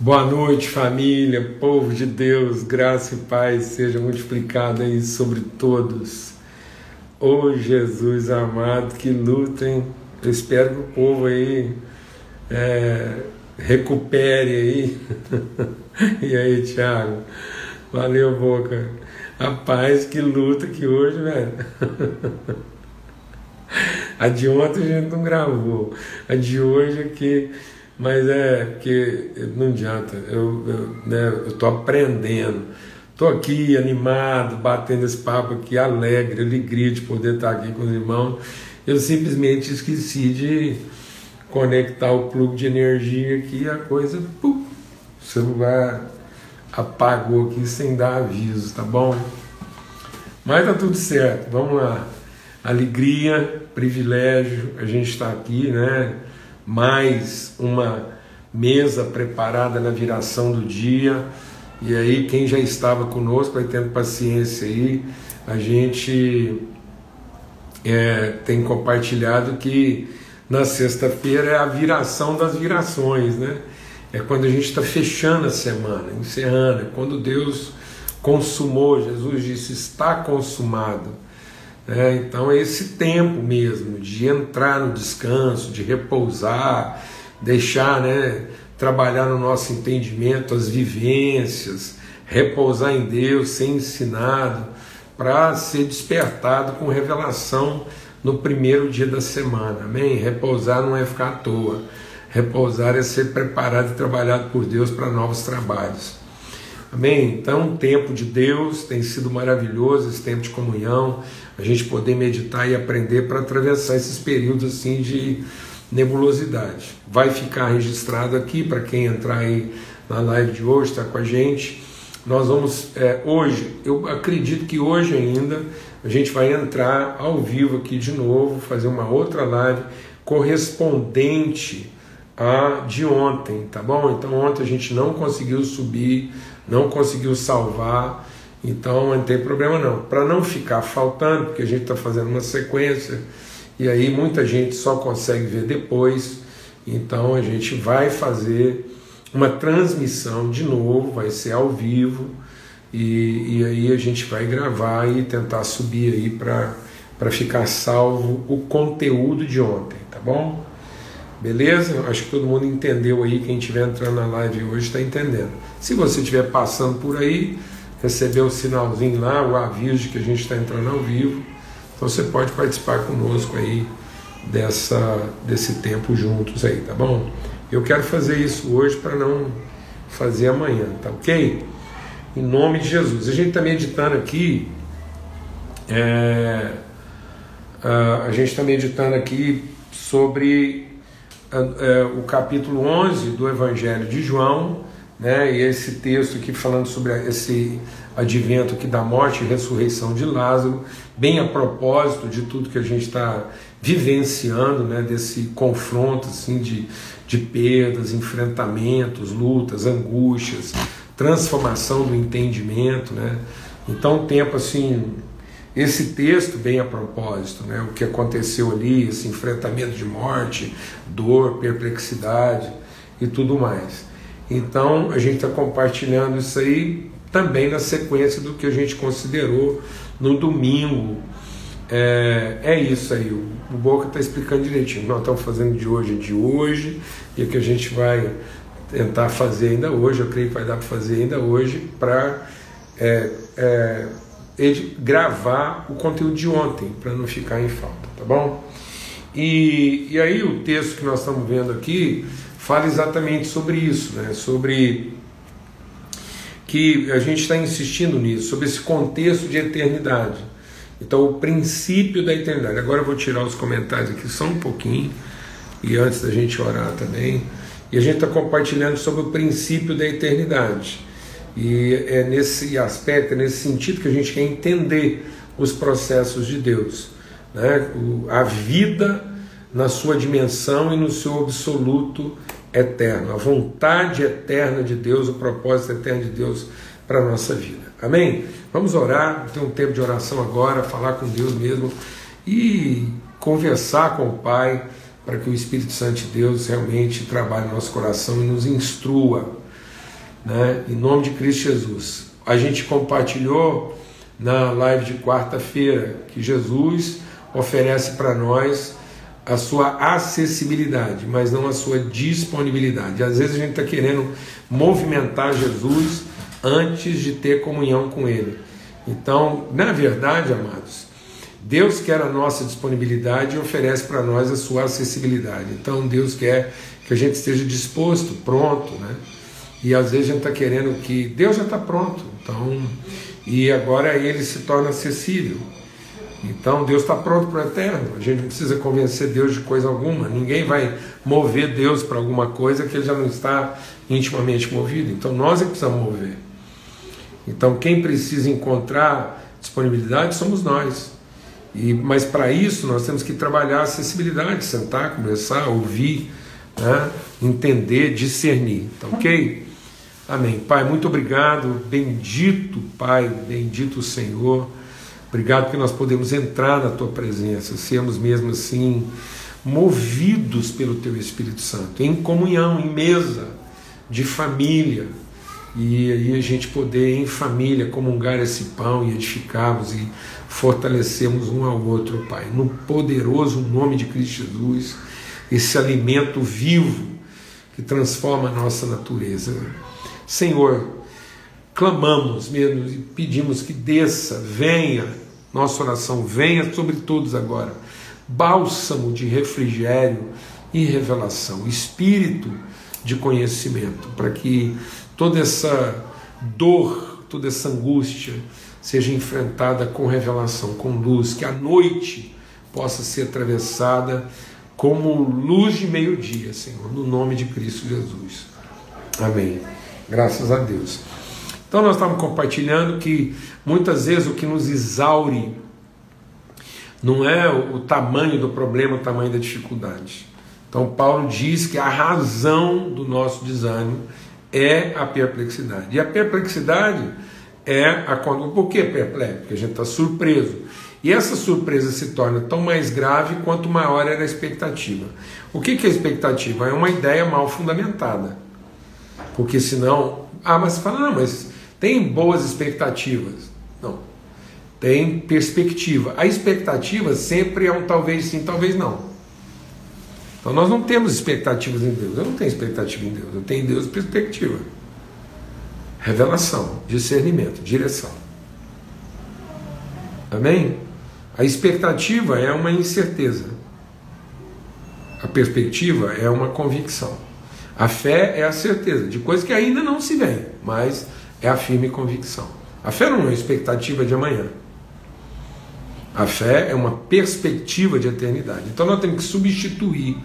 Boa noite, família, povo de Deus, graça e paz seja multiplicada aí sobre todos. Ô oh, Jesus amado, que lutem. Eu espero que o povo aí é, recupere aí. e aí, Thiago? Valeu, Boca. Rapaz, que luta que hoje, velho. A de ontem a gente não gravou. A de hoje é que mas é porque não adianta, eu, eu, né, aprendendo. Estou aqui animado, batendo esse papo aqui, alegre, alegria de poder estar aqui com os irmãos. Eu simplesmente esqueci de conectar o plug de energia aqui e a coisa, pum, o celular apagou aqui sem dar aviso, tá bom? Mas tá tudo certo, vamos lá. Alegria, privilégio, a gente está aqui, né? Mais uma mesa preparada na viração do dia. E aí, quem já estava conosco, vai tendo paciência aí, a gente é, tem compartilhado que na sexta-feira é a viração das virações, né? É quando a gente está fechando a semana, encerrando, é quando Deus consumou, Jesus disse: está consumado. É, então é esse tempo mesmo de entrar no descanso, de repousar, deixar né, trabalhar no nosso entendimento as vivências, repousar em Deus, ser ensinado, para ser despertado com revelação no primeiro dia da semana. Amém? Repousar não é ficar à toa. Repousar é ser preparado e trabalhado por Deus para novos trabalhos. Amém? Então, o tempo de Deus tem sido maravilhoso, esse tempo de comunhão, a gente poder meditar e aprender para atravessar esses períodos assim de nebulosidade. Vai ficar registrado aqui para quem entrar aí na live de hoje, está com a gente. Nós vamos, é, hoje, eu acredito que hoje ainda a gente vai entrar ao vivo aqui de novo, fazer uma outra live correspondente à de ontem, tá bom? Então ontem a gente não conseguiu subir não conseguiu salvar, então não tem problema não. Para não ficar faltando, porque a gente está fazendo uma sequência e aí muita gente só consegue ver depois, então a gente vai fazer uma transmissão de novo, vai ser ao vivo e, e aí a gente vai gravar e tentar subir aí para ficar salvo o conteúdo de ontem, tá bom? Beleza? Acho que todo mundo entendeu aí. Quem estiver entrando na live hoje está entendendo. Se você estiver passando por aí, recebeu o sinalzinho lá, o aviso de que a gente está entrando ao vivo, então você pode participar conosco aí dessa, desse tempo juntos aí, tá bom? Eu quero fazer isso hoje para não fazer amanhã, tá ok? Em nome de Jesus. A gente está meditando aqui. É, a gente está meditando aqui sobre o capítulo 11 do Evangelho de João, né, e esse texto aqui falando sobre esse advento aqui da morte e ressurreição de Lázaro, bem a propósito de tudo que a gente está vivenciando, né, desse confronto assim, de, de perdas, enfrentamentos, lutas, angústias, transformação do entendimento. Né? Então, um tempo assim esse texto bem a propósito, né? o que aconteceu ali, esse enfrentamento de morte, dor, perplexidade e tudo mais. Então a gente está compartilhando isso aí também na sequência do que a gente considerou no domingo. É, é isso aí, o, Boca está explicando direitinho. Nós estamos fazendo de hoje de hoje, e o que a gente vai tentar fazer ainda hoje, eu creio que vai dar para fazer ainda hoje, para é, é, gravar o conteúdo de ontem, para não ficar em falta, tá bom? E, e aí o texto que nós estamos vendo aqui fala exatamente sobre isso, né? sobre que a gente está insistindo nisso, sobre esse contexto de eternidade. Então, o princípio da eternidade. Agora eu vou tirar os comentários aqui só um pouquinho, e antes da gente orar também. E a gente está compartilhando sobre o princípio da eternidade. E é nesse aspecto, é nesse sentido que a gente quer entender os processos de Deus. Né? A vida na sua dimensão e no seu absoluto eterno. A vontade eterna de Deus, o propósito eterno de Deus para a nossa vida. Amém? Vamos orar, ter um tempo de oração agora, falar com Deus mesmo e conversar com o Pai para que o Espírito Santo de Deus realmente trabalhe no nosso coração e nos instrua né? em nome de Cristo Jesus. A gente compartilhou na live de quarta-feira que Jesus oferece para nós a sua acessibilidade, mas não a sua disponibilidade. Às vezes a gente está querendo movimentar Jesus antes de ter comunhão com Ele. Então, na verdade, amados, Deus quer a nossa disponibilidade e oferece para nós a sua acessibilidade. Então, Deus quer que a gente esteja disposto, pronto, né? E às vezes a gente está querendo que Deus já está pronto, então, e agora Ele se torna acessível. Então Deus está pronto para o eterno. A gente não precisa convencer Deus de coisa alguma. Ninguém vai mover Deus para alguma coisa que ele já não está intimamente movido. Então nós é que precisamos mover. Então quem precisa encontrar disponibilidade somos nós. E, mas para isso nós temos que trabalhar a acessibilidade, sentar, conversar, ouvir, né? entender, discernir. Tá ok? Amém. Pai, muito obrigado. Bendito Pai, bendito Senhor. Obrigado que nós podemos entrar na tua presença, sermos mesmo assim movidos pelo teu Espírito Santo, em comunhão, em mesa de família. E aí a gente poder em família comungar esse pão e edificarmos e fortalecermos um ao outro, Pai, no poderoso nome de Cristo Jesus, esse alimento vivo que transforma a nossa natureza. Senhor, clamamos mesmo e pedimos que desça, venha nossa oração venha sobre todos agora. Bálsamo de refrigério e revelação, espírito de conhecimento, para que toda essa dor, toda essa angústia seja enfrentada com revelação, com luz, que a noite possa ser atravessada como luz de meio-dia, Senhor, no nome de Cristo Jesus. Amém. Graças a Deus. Então nós estamos compartilhando que muitas vezes o que nos exaure não é o tamanho do problema, o tamanho da dificuldade. Então Paulo diz que a razão do nosso desânimo é a perplexidade. E a perplexidade é a por que perplexo? Porque a gente está surpreso. E essa surpresa se torna tão mais grave quanto maior era a expectativa. O que é expectativa? É uma ideia mal fundamentada. Porque senão, ah, mas fala, mas tem boas expectativas? Não. Tem perspectiva. A expectativa sempre é um talvez sim, talvez não. Então nós não temos expectativas em Deus. Eu não tenho expectativa em Deus. Eu tenho em Deus perspectiva. Revelação, discernimento, direção. Amém? A expectativa é uma incerteza. A perspectiva é uma convicção. A fé é a certeza de coisas que ainda não se veem, mas é a firme convicção. A fé não é uma expectativa de amanhã. A fé é uma perspectiva de eternidade. Então nós temos que substituir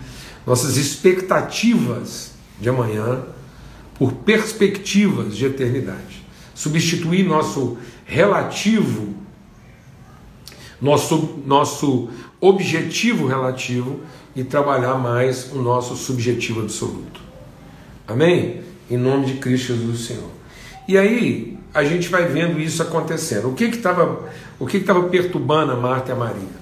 nossas expectativas de amanhã por perspectivas de eternidade. Substituir nosso relativo, nosso, nosso objetivo relativo e trabalhar mais o nosso subjetivo absoluto. Amém? Em nome de Cristo Jesus, Senhor. E aí a gente vai vendo isso acontecendo. O que estava o que estava perturbando a Marta e a Maria?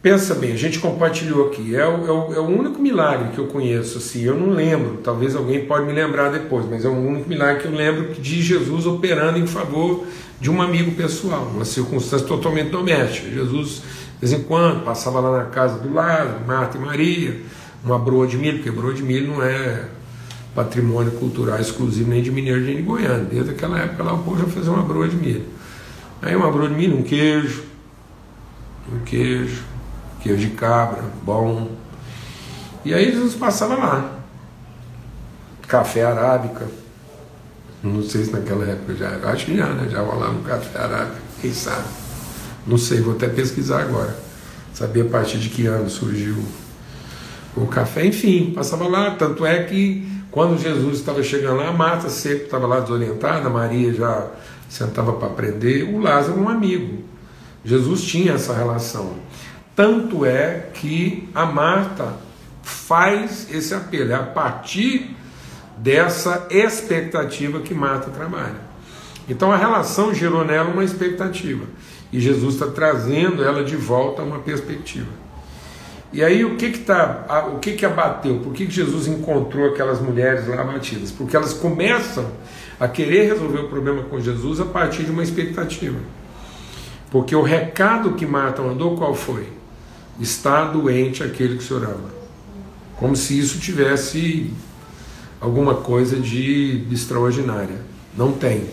Pensa bem, a gente compartilhou aqui, é o, é, o, é o, único milagre que eu conheço, assim, eu não lembro, talvez alguém pode me lembrar depois, mas é o único milagre que eu lembro de Jesus operando em favor de um amigo pessoal, uma circunstância totalmente doméstica. Jesus, de vez em quando, passava lá na casa do lado, Marta e Maria, uma broa de milho, porque broa de milho não é patrimônio cultural exclusivo nem de Mineiro nem de Goiânia. Desde aquela época lá o povo já fazia uma broa de milho. Aí uma broa de milho, um queijo, um queijo, queijo de cabra, bom. E aí Jesus passava lá. Café arábica. Não sei se naquela época já, acho que já, né? Já rolava um café arábica, quem sabe. Não sei, vou até pesquisar agora. Saber a partir de que ano surgiu o café, enfim, passava lá, tanto é que quando Jesus estava chegando lá, a Marta sempre estava lá desorientada, Maria já sentava para aprender, o Lázaro um amigo. Jesus tinha essa relação. Tanto é que a Marta faz esse apelo, é a partir dessa expectativa que Marta trabalha. Então a relação gerou nela uma expectativa e Jesus está trazendo ela de volta a uma perspectiva. E aí o que que tá, o que que abateu? Por que, que Jesus encontrou aquelas mulheres lá abatidas? Porque elas começam a querer resolver o problema com Jesus a partir de uma expectativa. Porque o recado que Marta mandou qual foi? Está doente aquele que se orava. Como se isso tivesse alguma coisa de extraordinária. Não tem.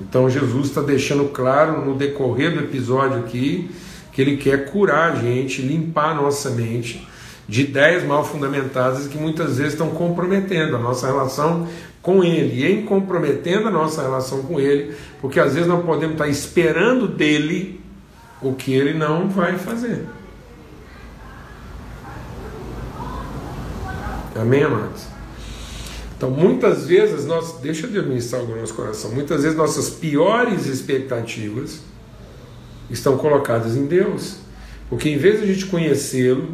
Então Jesus está deixando claro no decorrer do episódio aqui que ele quer curar a gente, limpar a nossa mente de ideias mal fundamentadas que muitas vezes estão comprometendo a nossa relação com ele. E em comprometendo a nossa relação com ele, porque às vezes nós podemos estar esperando dele o que ele não vai fazer. Amém, amados? Então, muitas vezes, nós, deixa Deus ministrar algo no nosso coração, muitas vezes nossas piores expectativas estão colocadas em Deus. Porque em vez de a gente conhecê-lo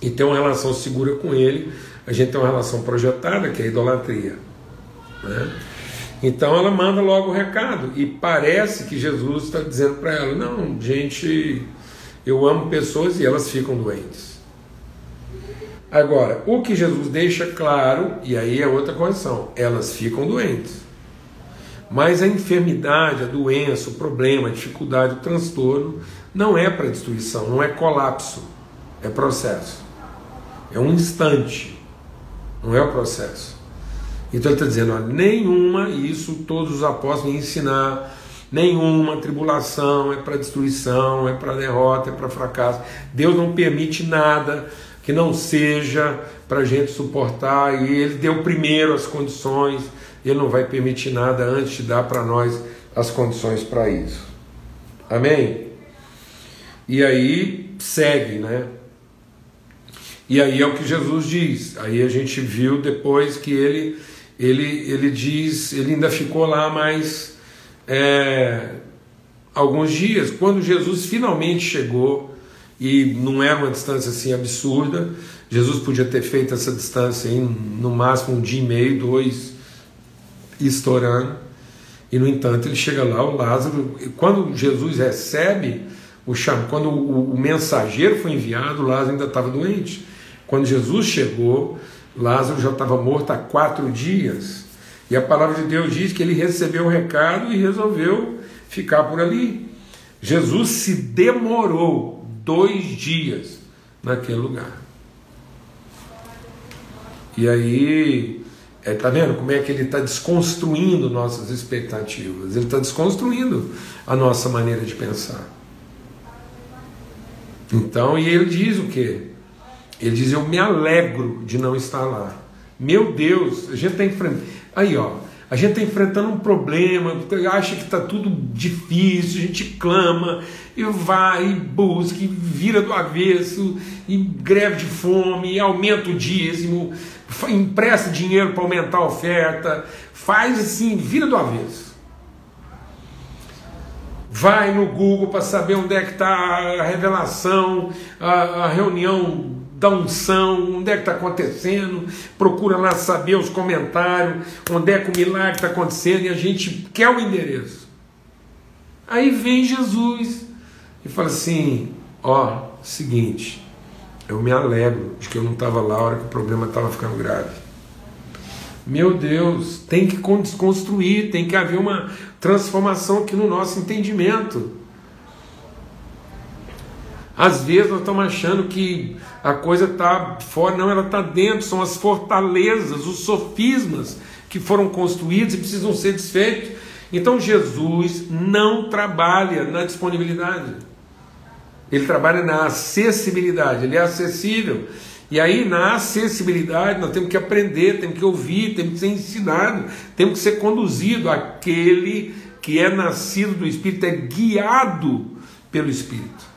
e ter uma relação segura com Ele, a gente tem uma relação projetada, que é a idolatria. Né? Então ela manda logo o recado, e parece que Jesus está dizendo para ela: não, gente, eu amo pessoas e elas ficam doentes. Agora, o que Jesus deixa claro, e aí é outra condição, elas ficam doentes. Mas a enfermidade, a doença, o problema, a dificuldade, o transtorno, não é para destruição, não é colapso, é processo. É um instante, não é o processo. Então ele está dizendo: nenhuma, e isso todos os apóstolos ensinar, nenhuma tribulação é para destruição, é para derrota, é para fracasso. Deus não permite nada que não seja para a gente suportar, e Ele deu primeiro as condições, Ele não vai permitir nada antes de dar para nós as condições para isso. Amém? E aí segue, né? E aí é o que Jesus diz. Aí a gente viu depois que ele ele, ele diz, ele ainda ficou lá mais é, alguns dias. Quando Jesus finalmente chegou e não era uma distância assim absurda. Jesus podia ter feito essa distância em no máximo um dia e meio, dois, estourando. E no entanto ele chega lá, o Lázaro, quando Jesus recebe o cham, quando o, o mensageiro foi enviado, Lázaro ainda estava doente. Quando Jesus chegou, Lázaro já estava morto há quatro dias. E a palavra de Deus diz que ele recebeu o recado e resolveu ficar por ali. Jesus se demorou dois dias naquele lugar. E aí, é, tá vendo como é que ele está desconstruindo nossas expectativas? Ele está desconstruindo a nossa maneira de pensar. Então, e ele diz o que? Ele diz: Eu me alegro de não estar lá. Meu Deus, a gente está enfrentando. Aí, ó, a gente está enfrentando um problema, acha que está tudo difícil, a gente clama, e vai, e busca, e vira do avesso, e greve de fome, e aumenta o dízimo, empresta dinheiro para aumentar a oferta, faz assim, vira do avesso. Vai no Google para saber onde é que está a revelação, a, a reunião da unção, onde é que está acontecendo, procura lá saber os comentários, onde é que o milagre está acontecendo, e a gente quer o endereço. Aí vem Jesus e fala assim: ó, seguinte, eu me alegro de que eu não estava lá a hora que o problema estava ficando grave. Meu Deus, tem que desconstruir, tem que haver uma transformação aqui no nosso entendimento. Às vezes nós estamos achando que a coisa está fora, não, ela está dentro, são as fortalezas, os sofismas que foram construídos e precisam ser desfeitos. Então Jesus não trabalha na disponibilidade, ele trabalha na acessibilidade, ele é acessível. E aí, na acessibilidade, nós temos que aprender, temos que ouvir, temos que ser ensinado, temos que ser conduzido. Aquele que é nascido do Espírito é guiado pelo Espírito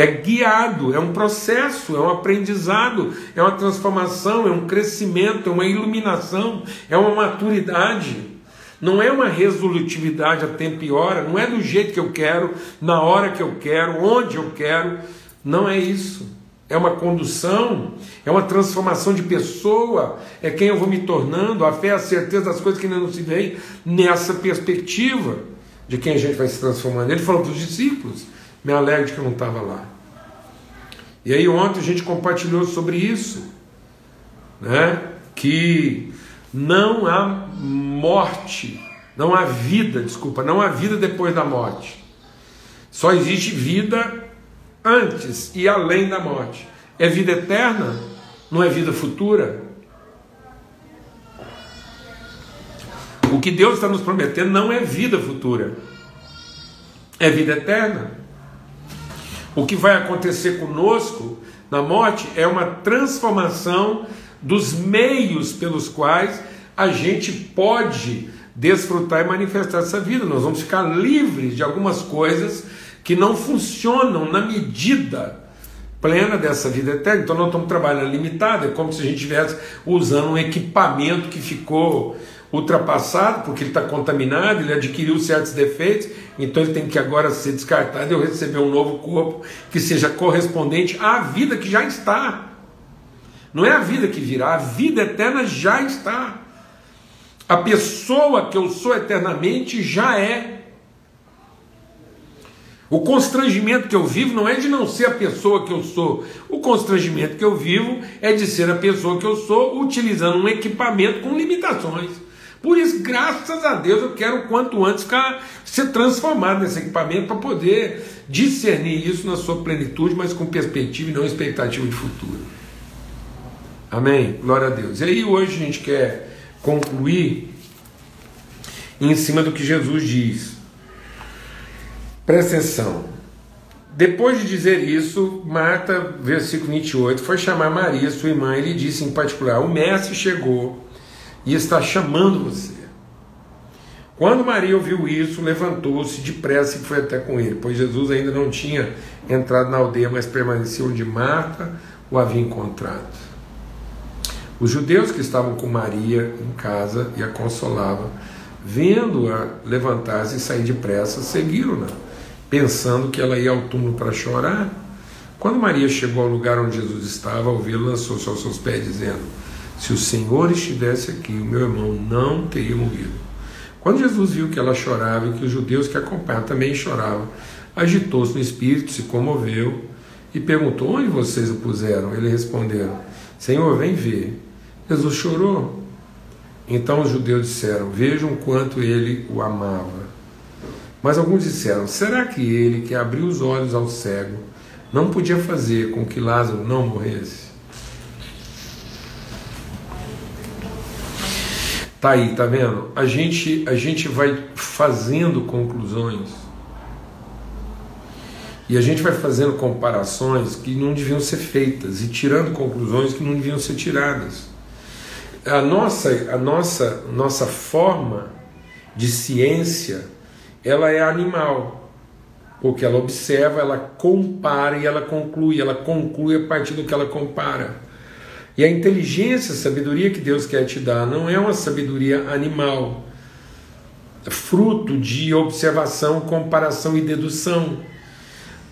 é guiado, é um processo, é um aprendizado, é uma transformação, é um crescimento, é uma iluminação, é uma maturidade. Não é uma resolutividade a tempo e hora, não é do jeito que eu quero, na hora que eu quero, onde eu quero. Não é isso. É uma condução, é uma transformação de pessoa, é quem eu vou me tornando, a fé, a certeza das coisas que ainda não se veem, nessa perspectiva de quem a gente vai se transformando. Ele falou para os discípulos: me alegro de que eu não estava lá. E aí ontem a gente compartilhou sobre isso, né? Que não há morte, não há vida, desculpa, não há vida depois da morte. Só existe vida antes e além da morte. É vida eterna, não é vida futura. O que Deus está nos prometendo não é vida futura, é vida eterna. O que vai acontecer conosco na morte é uma transformação dos meios pelos quais a gente pode desfrutar e manifestar essa vida. Nós vamos ficar livres de algumas coisas que não funcionam na medida plena dessa vida eterna. Então nós estamos trabalhando limitado, é como se a gente estivesse usando um equipamento que ficou ultrapassado, porque ele está contaminado, ele adquiriu certos defeitos, então ele tem que agora ser descartado e eu receber um novo corpo que seja correspondente à vida que já está. Não é a vida que virá, a vida eterna já está. A pessoa que eu sou eternamente já é. O constrangimento que eu vivo não é de não ser a pessoa que eu sou. O constrangimento que eu vivo é de ser a pessoa que eu sou utilizando um equipamento com limitações. Por isso, graças a Deus, eu quero quanto antes ficar, ser transformado nesse equipamento para poder discernir isso na sua plenitude, mas com perspectiva e não expectativa de futuro. Amém? Glória a Deus. E aí hoje a gente quer concluir em cima do que Jesus diz. Presta atenção. Depois de dizer isso, Marta, versículo 28, foi chamar Maria, sua irmã, e lhe disse em particular: O mestre chegou e está chamando você. Quando Maria ouviu isso, levantou-se depressa e foi até com ele, pois Jesus ainda não tinha entrado na aldeia, mas permaneceu onde Marta o havia encontrado. Os judeus que estavam com Maria em casa e a consolavam, vendo-a levantar-se e sair depressa, seguiram-na, pensando que ela ia ao túmulo para chorar. Quando Maria chegou ao lugar onde Jesus estava, vê-lo, lançou-se aos seus pés, dizendo: se o Senhor estivesse aqui, o meu irmão não teria morrido. Quando Jesus viu que ela chorava e que os judeus que acompanhavam também choravam, agitou-se no espírito, se comoveu e perguntou: Onde vocês o puseram? Eles responderam: Senhor, vem ver. Jesus chorou. Então os judeus disseram: Vejam quanto ele o amava. Mas alguns disseram: Será que ele, que abriu os olhos ao cego, não podia fazer com que Lázaro não morresse? Tá aí, tá vendo? A gente, a gente vai fazendo conclusões e a gente vai fazendo comparações que não deviam ser feitas e tirando conclusões que não deviam ser tiradas. A nossa, a nossa, nossa forma de ciência, ela é animal, porque ela observa, ela compara e ela conclui, ela conclui a partir do que ela compara. E a inteligência, a sabedoria que Deus quer te dar não é uma sabedoria animal, é fruto de observação, comparação e dedução.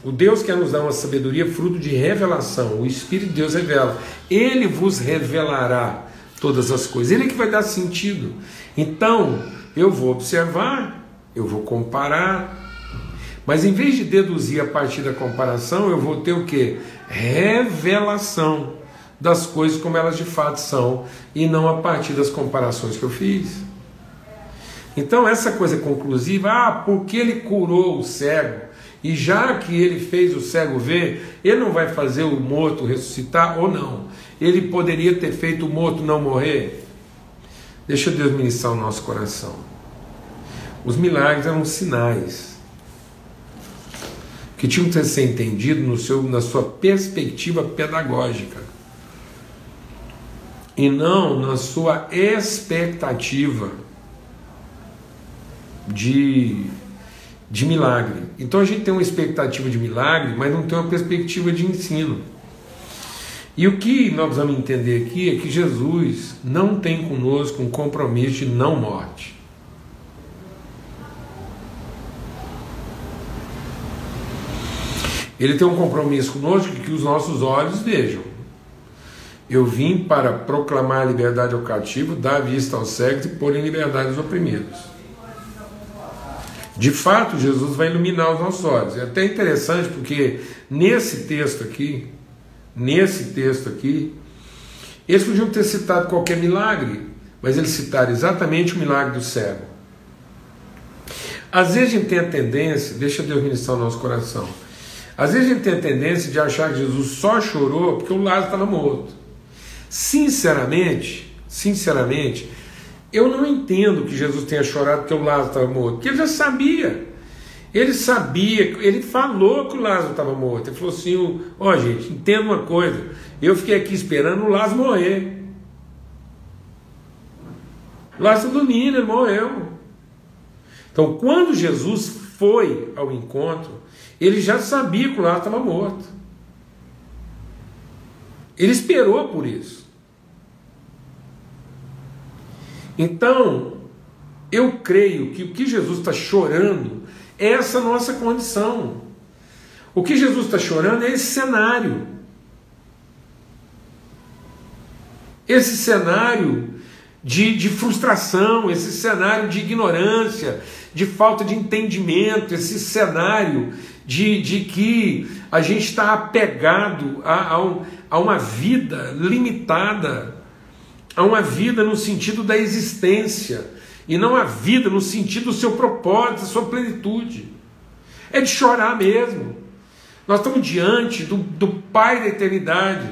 O Deus quer nos dar uma sabedoria fruto de revelação. O Espírito de Deus revela. Ele vos revelará todas as coisas. Ele é que vai dar sentido. Então, eu vou observar, eu vou comparar. Mas em vez de deduzir a partir da comparação, eu vou ter o que? Revelação das coisas como elas de fato são e não a partir das comparações que eu fiz. Então, essa coisa conclusiva, ah, porque ele curou o cego, e já que ele fez o cego ver, ele não vai fazer o morto ressuscitar ou não? Ele poderia ter feito o morto não morrer? Deixa Deus ministrar o nosso coração. Os milagres eram sinais que tinham que ser entendidos na sua perspectiva pedagógica e não na sua expectativa de, de milagre. Então a gente tem uma expectativa de milagre, mas não tem uma perspectiva de ensino. E o que nós vamos entender aqui é que Jesus não tem conosco um compromisso de não morte. Ele tem um compromisso conosco que os nossos olhos vejam. Eu vim para proclamar a liberdade ao cativo, dar vista aos cegos e pôr em liberdade os oprimidos. De fato, Jesus vai iluminar os nossos olhos. É até interessante porque nesse texto aqui, nesse texto aqui, eles podiam ter citado qualquer milagre, mas eles citaram exatamente o milagre do cego. Às vezes a gente tem a tendência, deixa Deus ministrar o nosso coração, às vezes a gente tem a tendência de achar que Jesus só chorou porque o Lázaro estava morto. Sinceramente, sinceramente, eu não entendo que Jesus tenha chorado porque o Lázaro estava morto, porque ele já sabia. Ele sabia, ele falou que o Lázaro estava morto. Ele falou assim: ó, oh, gente, entenda uma coisa. Eu fiquei aqui esperando o Lázaro morrer. O Lázaro dormindo, ele morreu. Então, quando Jesus foi ao encontro, ele já sabia que o Lázaro estava morto. Ele esperou por isso. Então, eu creio que o que Jesus está chorando é essa nossa condição. O que Jesus está chorando é esse cenário. Esse cenário de, de frustração, esse cenário de ignorância, de falta de entendimento, esse cenário de, de que a gente está apegado a, a, um, a uma vida limitada, a uma vida no sentido da existência, e não a vida no sentido do seu propósito, da sua plenitude. É de chorar mesmo. Nós estamos diante do, do Pai da eternidade.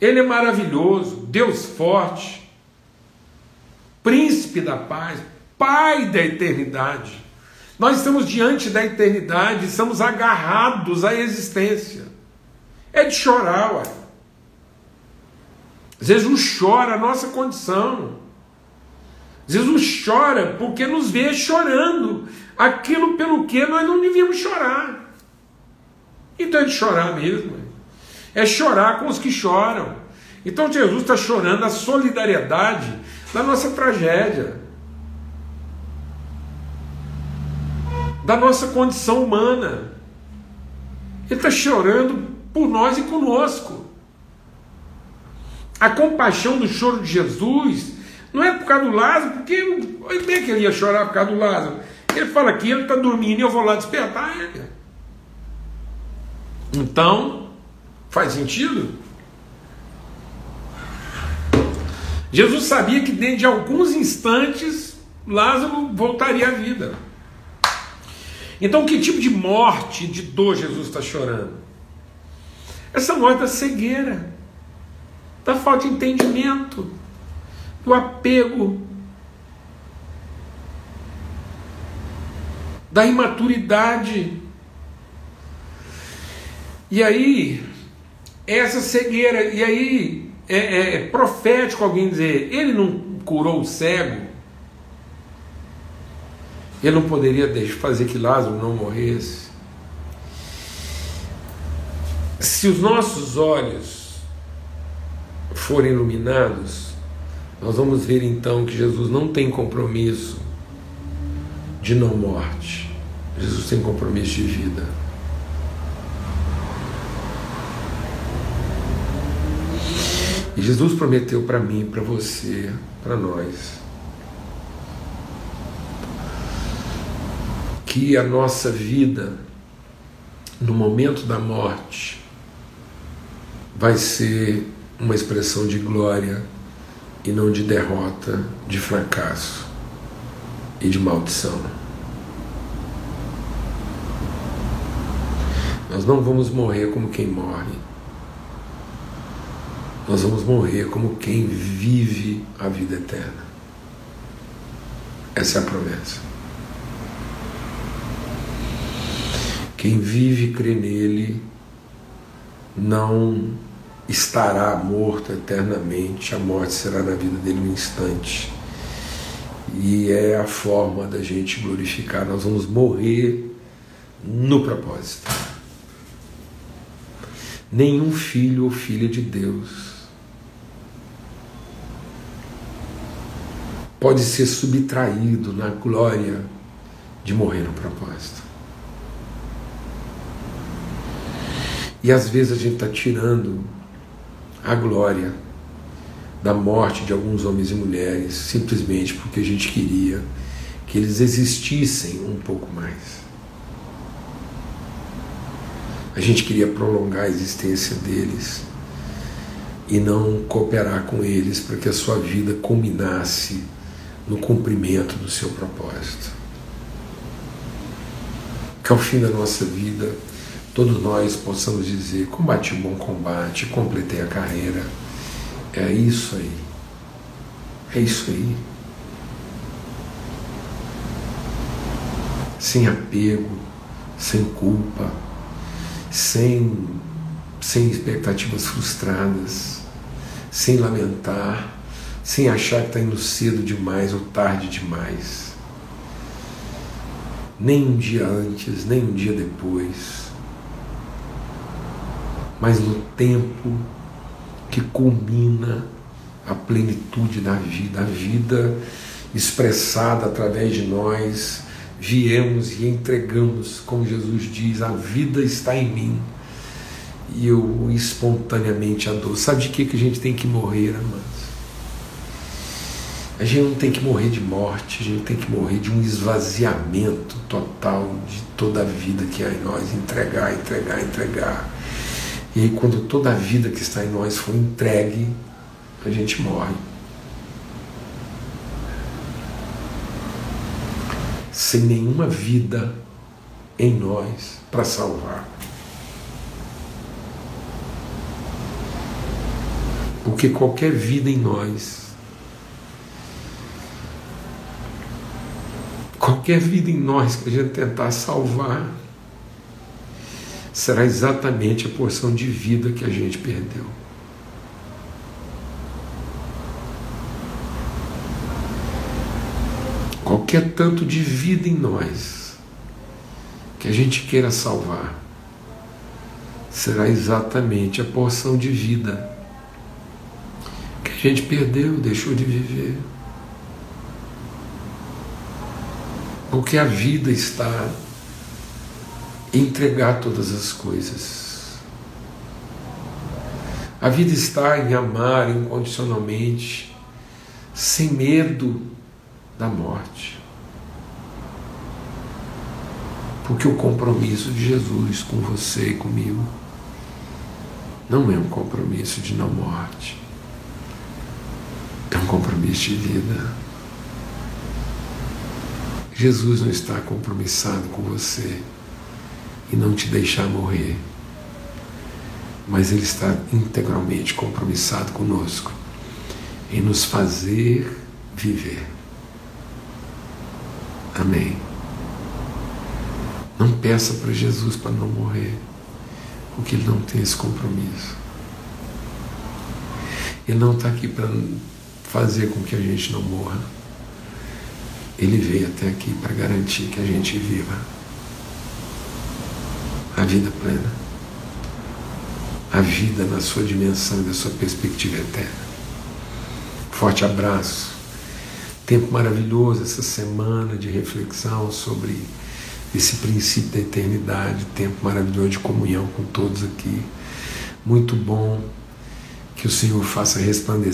Ele é maravilhoso, Deus forte, Príncipe da paz, Pai da eternidade. Nós estamos diante da eternidade, estamos agarrados à existência. É de chorar, ué. Jesus chora a nossa condição. Jesus chora porque nos vê chorando aquilo pelo que nós não devíamos chorar. Então é de chorar mesmo. É chorar com os que choram. Então Jesus está chorando a solidariedade da nossa tragédia. Da nossa condição humana. Ele está chorando por nós e conosco. A compaixão do choro de Jesus não é por causa do Lázaro, porque bem é que ele ia chorar por causa do Lázaro. Ele fala que ele está dormindo e eu vou lá despertar ele. Então, faz sentido? Jesus sabia que dentro de alguns instantes Lázaro voltaria à vida. Então, que tipo de morte, de dor Jesus está chorando? Essa morte da cegueira, da falta de entendimento, do apego, da imaturidade. E aí, essa cegueira, e aí é, é, é profético alguém dizer, ele não curou o cego, ele não poderia fazer que Lázaro não morresse. Se os nossos olhos forem iluminados, nós vamos ver então que Jesus não tem compromisso de não morte. Jesus tem compromisso de vida. E Jesus prometeu para mim, para você, para nós, que a nossa vida, no momento da morte, vai ser uma expressão de glória e não de derrota, de fracasso e de maldição. Nós não vamos morrer como quem morre. Nós vamos morrer como quem vive a vida eterna. Essa é a promessa. Quem vive e crê nele não estará morto eternamente, a morte será na vida dele um instante. E é a forma da gente glorificar, nós vamos morrer no propósito. Nenhum filho ou filha de Deus pode ser subtraído na glória de morrer no propósito. E às vezes a gente está tirando a glória da morte de alguns homens e mulheres simplesmente porque a gente queria que eles existissem um pouco mais. A gente queria prolongar a existência deles e não cooperar com eles para que a sua vida culminasse no cumprimento do seu propósito. Que ao fim da nossa vida, todos nós possamos dizer: combati o bom combate, completei a carreira. É isso aí. É isso aí. Sem apego, sem culpa, sem, sem expectativas frustradas, sem lamentar, sem achar que está indo cedo demais ou tarde demais. Nem um dia antes, nem um dia depois. Mas no tempo que culmina a plenitude da vida, a vida expressada através de nós, viemos e entregamos, como Jesus diz, a vida está em mim e eu espontaneamente a. Sabe de que, que a gente tem que morrer, amados? A gente não tem que morrer de morte, a gente tem que morrer de um esvaziamento total de toda a vida que há em nós, entregar, entregar, entregar. E aí, quando toda a vida que está em nós for entregue, a gente morre. Sem nenhuma vida em nós para salvar. Porque qualquer vida em nós, qualquer vida em nós que a gente tentar salvar, será exatamente a porção de vida que a gente perdeu. Qualquer tanto de vida em nós que a gente queira salvar, será exatamente a porção de vida a gente perdeu, deixou de viver. Porque a vida está entregar todas as coisas. A vida está em amar incondicionalmente, sem medo da morte. Porque o compromisso de Jesus com você e comigo não é um compromisso de não morte é um compromisso de vida. Jesus não está compromissado com você e não te deixar morrer, mas Ele está integralmente compromissado conosco em nos fazer viver. Amém. Não peça para Jesus para não morrer, porque Ele não tem esse compromisso. Ele não está aqui para fazer com que a gente não morra. Ele veio até aqui para garantir que a gente viva a vida plena, a vida na sua dimensão da sua perspectiva eterna. Forte abraço. Tempo maravilhoso essa semana de reflexão sobre esse princípio da eternidade, tempo maravilhoso de comunhão com todos aqui. Muito bom que o Senhor faça resplandecer